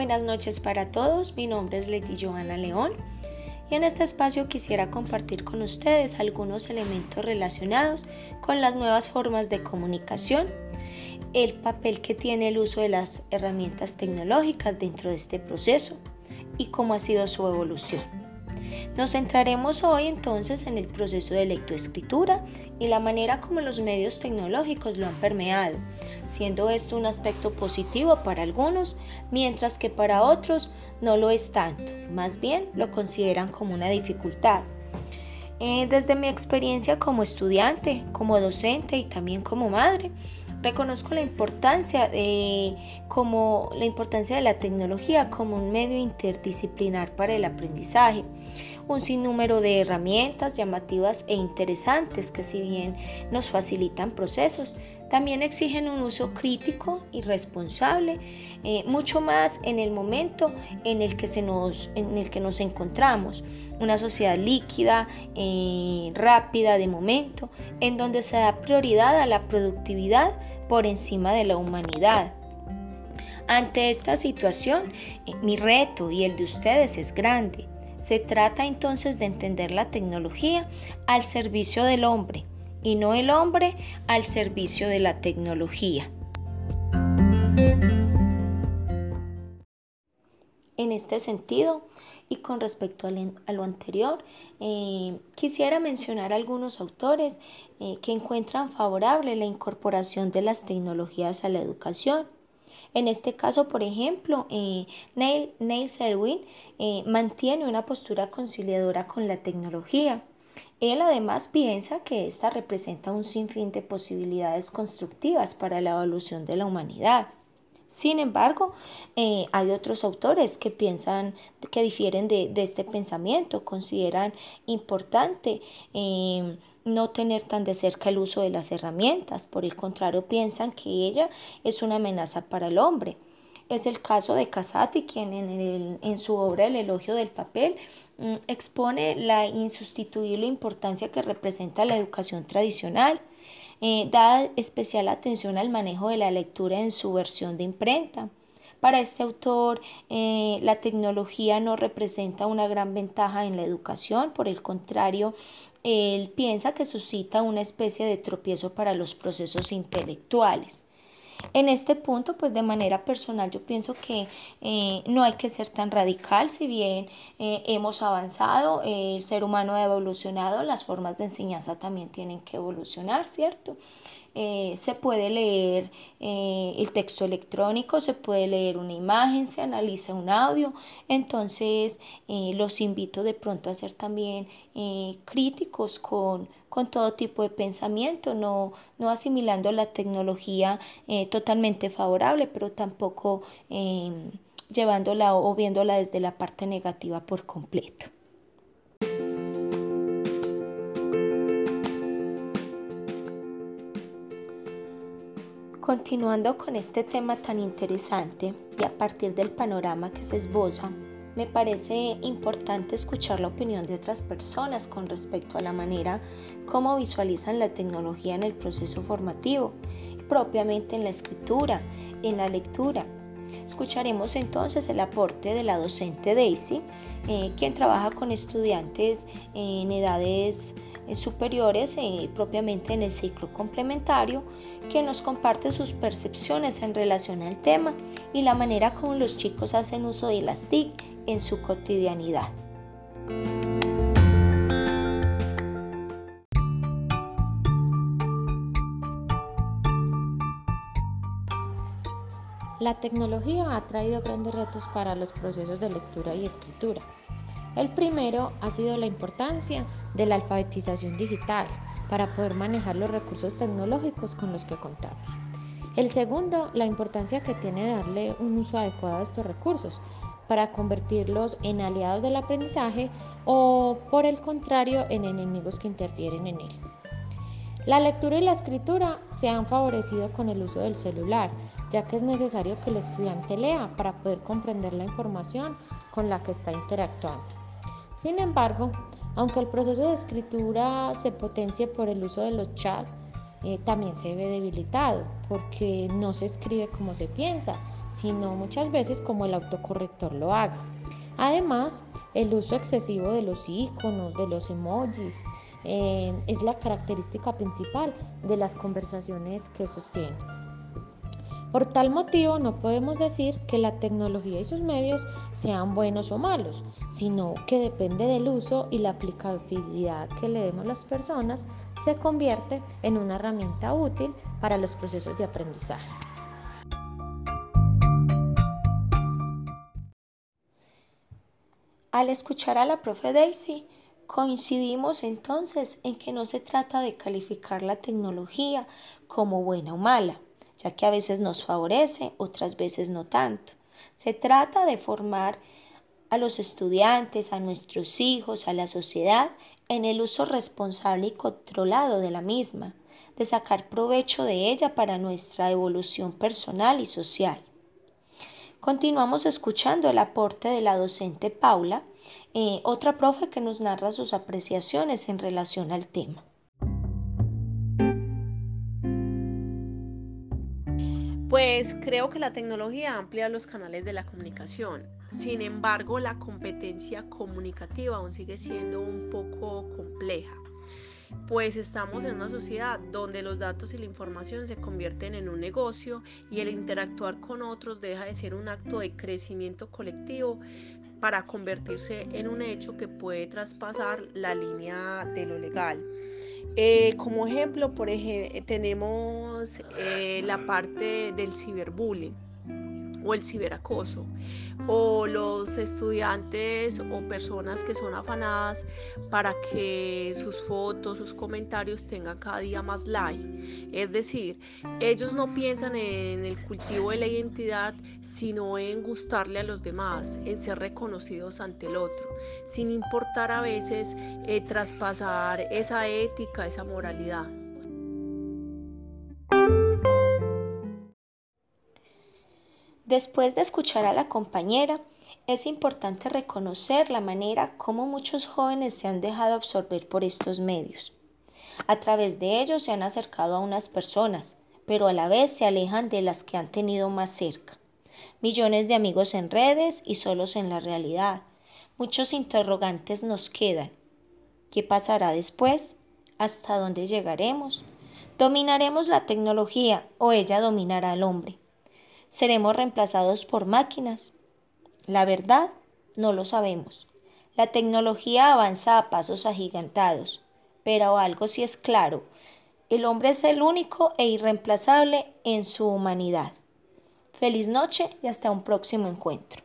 Buenas noches para todos, mi nombre es Leti Joana León y en este espacio quisiera compartir con ustedes algunos elementos relacionados con las nuevas formas de comunicación, el papel que tiene el uso de las herramientas tecnológicas dentro de este proceso y cómo ha sido su evolución. Nos centraremos hoy entonces en el proceso de lectoescritura y la manera como los medios tecnológicos lo han permeado, siendo esto un aspecto positivo para algunos, mientras que para otros no lo es tanto, más bien lo consideran como una dificultad. Eh, desde mi experiencia como estudiante, como docente y también como madre, reconozco la importancia de como la importancia de la tecnología como un medio interdisciplinar para el aprendizaje un sinnúmero de herramientas llamativas e interesantes que si bien nos facilitan procesos, también exigen un uso crítico y responsable, eh, mucho más en el momento en el que, se nos, en el que nos encontramos, una sociedad líquida, eh, rápida de momento, en donde se da prioridad a la productividad por encima de la humanidad. Ante esta situación, eh, mi reto y el de ustedes es grande. Se trata entonces de entender la tecnología al servicio del hombre y no el hombre al servicio de la tecnología. En este sentido, y con respecto a lo anterior, eh, quisiera mencionar algunos autores eh, que encuentran favorable la incorporación de las tecnologías a la educación. En este caso, por ejemplo, eh, Neil, Neil Selwyn mantiene una postura conciliadora con la tecnología. Él además piensa que esta representa un sinfín de posibilidades constructivas para la evolución de la humanidad. Sin embargo, eh, hay otros autores que piensan que difieren de, este pensamiento, consideran importante no tener tan de cerca el uso de las herramientas, por el contrario piensan que ella es una amenaza para el hombre. Es el caso de Casati, quien en, su obra El elogio del papel mm, expone la insustituible importancia que representa la educación tradicional, eh, da especial atención al manejo de la lectura en su versión de imprenta. Para este autor, eh, la tecnología no representa una gran ventaja en la educación, por el contrario, él piensa que suscita una especie de tropiezo para los procesos intelectuales. En este punto, pues de manera personal, yo pienso que eh, no hay que ser tan radical, si bien eh, hemos avanzado, el ser humano ha evolucionado, las formas de enseñanza también tienen que evolucionar, ¿cierto? Eh, se puede leer eh, el texto electrónico, se puede leer una imagen, se analiza un audio. Entonces, eh, los invito de pronto a ser también críticos con, con, todo tipo de pensamiento, no, no asimilando la tecnología totalmente favorable, pero tampoco llevándola o viéndola desde la parte negativa por completo. Continuando con este tema tan interesante y a partir del panorama que se esboza, me parece importante escuchar la opinión de otras personas con respecto a la manera como visualizan la tecnología en el proceso formativo, propiamente en la escritura, en la lectura. Escucharemos entonces el aporte de la docente Daisy, eh, quien trabaja con estudiantes en edades eh, superiores eh, propiamente en el ciclo complementario, que nos comparte sus percepciones en relación al tema y la manera como los chicos hacen uso de las TIC en su cotidianidad. La tecnología ha traído grandes retos para los procesos de lectura y escritura el primero ha sido la importancia de la alfabetización digital para poder manejar los recursos tecnológicos con los que contamos. El segundo, la importancia que tiene darle un uso adecuado a estos recursos para convertirlos en aliados del aprendizaje o, por el contrario, en enemigos que interfieren en él. La lectura y la escritura se han favorecido con el uso del celular, ya que es necesario que el estudiante lea para poder comprender la información con la que está interactuando. Sin embargo, aunque el proceso de escritura se potencie por el uso de los chats, eh, también se ve debilitado porque no se escribe como se piensa, sino muchas veces como el autocorrector lo haga. Además, el uso excesivo de los iconos, de los emojis, eh, es la característica principal de las conversaciones que sostienen. Por tal motivo no podemos decir que la tecnología y sus medios sean buenos o malos, sino que depende del uso y la aplicabilidad que le demos las personas, se convierte en una herramienta útil para los procesos de aprendizaje. Al escuchar a la profe Daisy, coincidimos entonces en que no se trata de calificar la tecnología como buena o mala, ya que a veces nos favorece, otras veces no tanto. Se trata de formar a los estudiantes, a nuestros hijos, a la sociedad en el uso responsable y controlado de la misma, de sacar provecho de ella para nuestra evolución personal y social. Continuamos escuchando el aporte de la docente Paula, eh, otra profe que nos narra sus apreciaciones en relación al tema. Pues creo que la tecnología amplía los canales de la comunicación. Sin embargo, la competencia comunicativa aún sigue siendo un poco compleja pues estamos en una sociedad donde los datos y la información se convierten en un negocio y el interactuar con otros deja de ser un acto de crecimiento colectivo para convertirse en un hecho que puede traspasar la línea de lo legal. Eh, como ejemplo, por ejemplo, tenemos eh, la parte del ciberbullying o el ciberacoso o los estudiantes o personas que son afanadas para que sus fotos, sus comentarios tengan cada día más like. Es decir, ellos no piensan en el cultivo de la identidad, sino en gustarle a los demás, en ser reconocidos ante el otro, sin importar a veces eh, traspasar esa ética, esa moralidad. Después de escuchar a la compañera, es importante reconocer la manera como muchos jóvenes se han dejado absorber por estos medios. A través de ellos se han acercado a unas personas, pero a la vez se alejan de las que han tenido más cerca. Millones de amigos en redes y solos en la realidad. Muchos interrogantes nos quedan. ¿Qué pasará después? ¿Hasta dónde llegaremos? ¿Dominaremos la tecnología o ella dominará al hombre? Seremos reemplazados por máquinas? La verdad, no lo sabemos. La tecnología avanza a pasos agigantados, pero algo sí es claro, el hombre es el único e irreemplazable en su humanidad. Feliz noche y hasta un próximo encuentro.